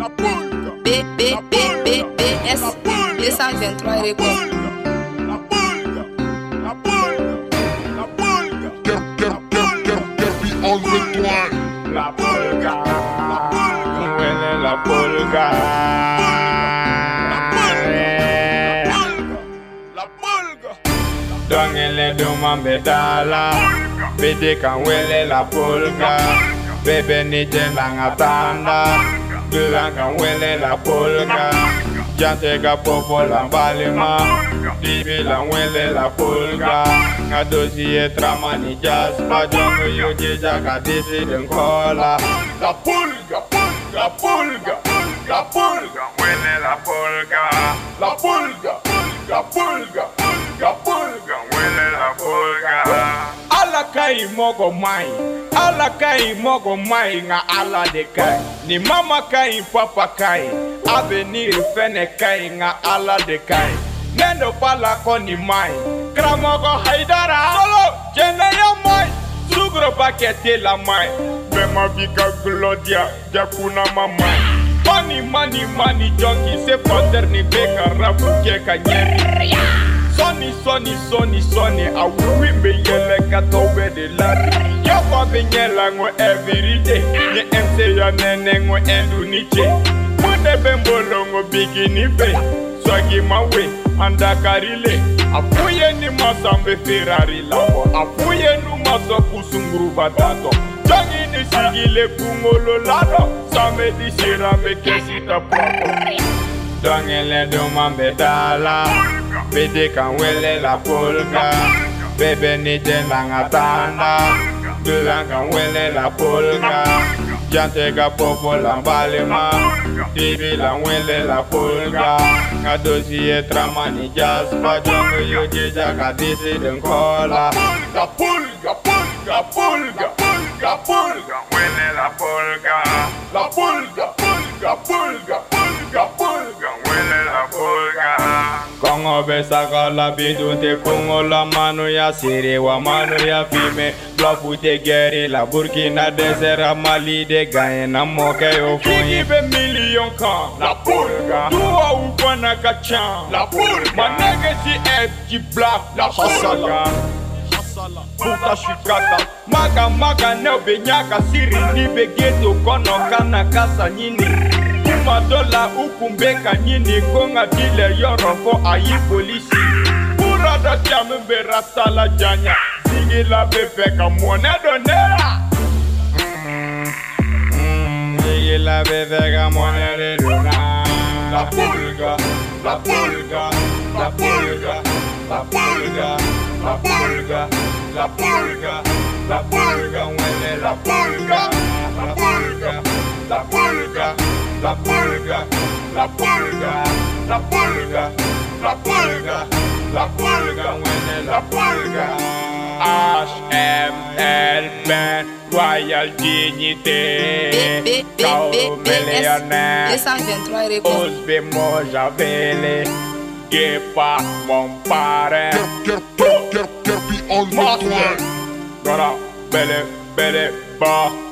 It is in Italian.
B, B, B, B, B, S, 223 Records. La pulga, huele la pulga. Don't let the man be dollar. Biddy can huele la pulga. Bebe ni jenga tanda. Bilang kan wele la polka. Jante ka popo la balima, dibi la wele la polka. Nga dosi e trama ni jaspa, jongo yo jeja ka disi den kola. La polka, la polka, la polka, wele la polka. La polka, la polka, la polka, wele la polka. Ala kai mogo mai, ala kai mogo mai nga ala de kai. Ni mama ka ɲi papa ka ɲi avenir fɛnɛ ka ɲi nka ala de ka ɲi ne dɔ pa la ko nin ma ɲi karamɔgɔ haidara. Fɔlɔ jɛnɛya ma ɲi sugoroba kɛ te la ma ɲi bɛɛma b'i ka gulɔdiya jakunama ma ɲi mani mani mani jɔn k'i se pɔtɛri nin bɛ ka rabu kɛ ka ɲɛ sɔni sɔni sɔni sɔni awuri bɛ yɛlɛ ka tɔw bɛ de lari. Yafa bɛ ɲɛla ŋo ɛviride ni ɛnseya nɛnɛ ŋo ɛnduni ce mo de bɛ n bolo ŋo bigini fɛ sɔgi ma we an dakari le a fu ye ni masa n bɛ ferari labɔ a fu ye nu ma sɔ kusunguruba tatɔ jɔngi ni sigile kunkolo ladɔ samedi sera n bɛ kɛsi ta pɔkɔ dɔnkɛlɛdenw man bɛ daa la Bidi kan wele la polka. Bebe ni jenanga tanda Dulang kan wele la polka. Jante ka popo la balima Dibi la wele la polka. Nga dosi e trama ni jaspa Jongo yo jeja ka disi den kola La polka, polka, polka, polka, polka Wele la polka. La polka, polka, polka, move sakala bidunte kungola mano ya sere wa mano ya fime. Blafute gɛri la burkina dɛsɛra mali de gayena mɔkɛ yo fɔye bɛ miliyɔn kan la pulga. Duwawu fana ka la pulga. Manɛgɛsi ɛji bla la hasala. puta shukata maga maga ne be nyaka siri. Ni be geto kono kana kasa nyini. ma dɔ la u kun bɛ ka ɲini ko nka bi lɛ yɔrɔ fɔ a y'i polisi mura dɔ caman bɛ rasala janya sigila bɛ fɛ ka mɔnɛ dɔ ne la. sigila bɛ fɛ ka la de don na. la pulga la pulga la pulga la pulga la pulga la pulga la pulga. la pulga, la pulga, la pulga, la pulga, la pulga, ouais, la pulga. HMLB, Royal Dignité, K.O. Millionnaire, Osbe Mojavele, Guepa, mon parrain, Kerpi on le coin, Gara, Bele, Bele, Bah.